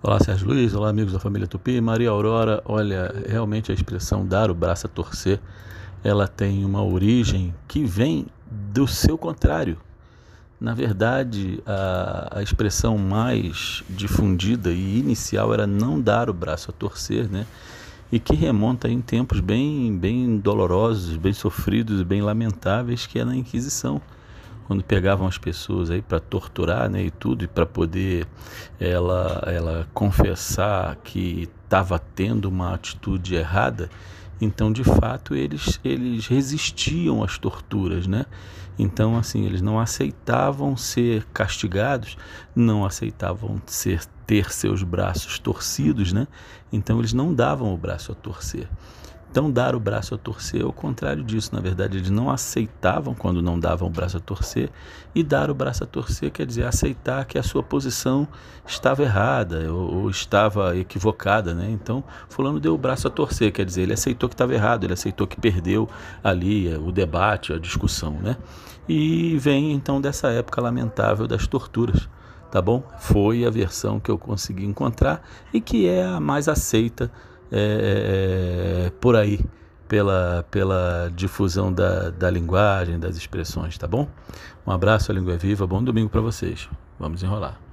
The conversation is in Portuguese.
Olá, Sérgio Luiz. Olá, amigos da família Tupi. Maria Aurora, olha, realmente a expressão dar o braço a torcer, ela tem uma origem que vem do seu contrário. Na verdade, a, a expressão mais difundida e inicial era não dar o braço a torcer, né? E que remonta em tempos bem, bem dolorosos, bem sofridos bem lamentáveis, que é na Inquisição quando pegavam as pessoas aí para torturar, né, e tudo, e para poder ela ela confessar que estava tendo uma atitude errada, então de fato eles eles resistiam às torturas, né? Então assim, eles não aceitavam ser castigados, não aceitavam ser ter seus braços torcidos, né? Então eles não davam o braço a torcer. Então, dar o braço a torcer é o contrário disso. Na verdade, eles não aceitavam quando não davam o braço a torcer. E dar o braço a torcer quer dizer aceitar que a sua posição estava errada ou, ou estava equivocada. Né? Então, Fulano deu o braço a torcer, quer dizer, ele aceitou que estava errado, ele aceitou que perdeu ali o debate, a discussão. Né? E vem então dessa época lamentável das torturas tá bom? Foi a versão que eu consegui encontrar e que é a mais aceita é, é, por aí, pela, pela difusão da, da linguagem, das expressões, tá bom? Um abraço, a língua é viva, bom domingo para vocês. Vamos enrolar.